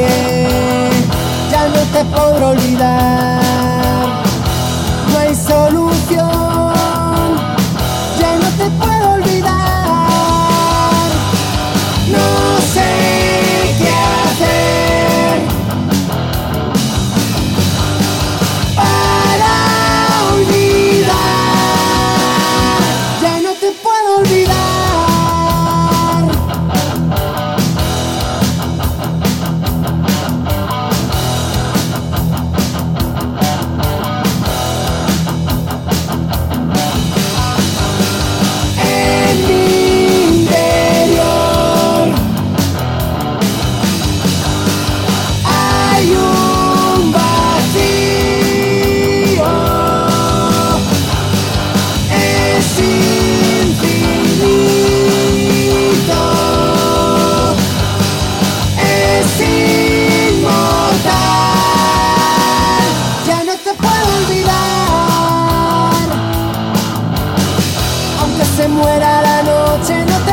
ya no te podré olvidar. No hay solución se muera la noche, no te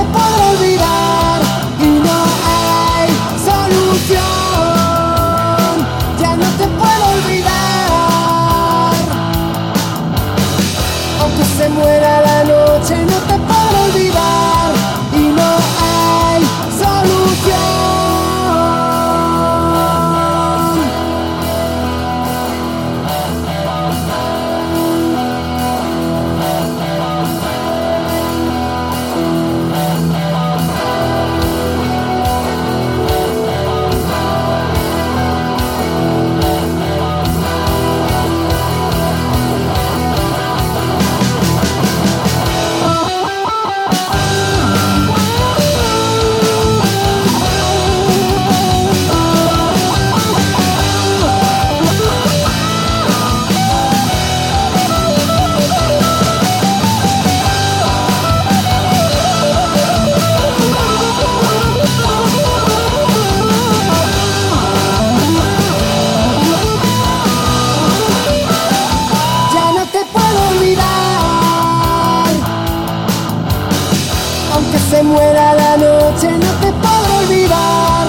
Aunque se muera la noche, no te podré olvidar.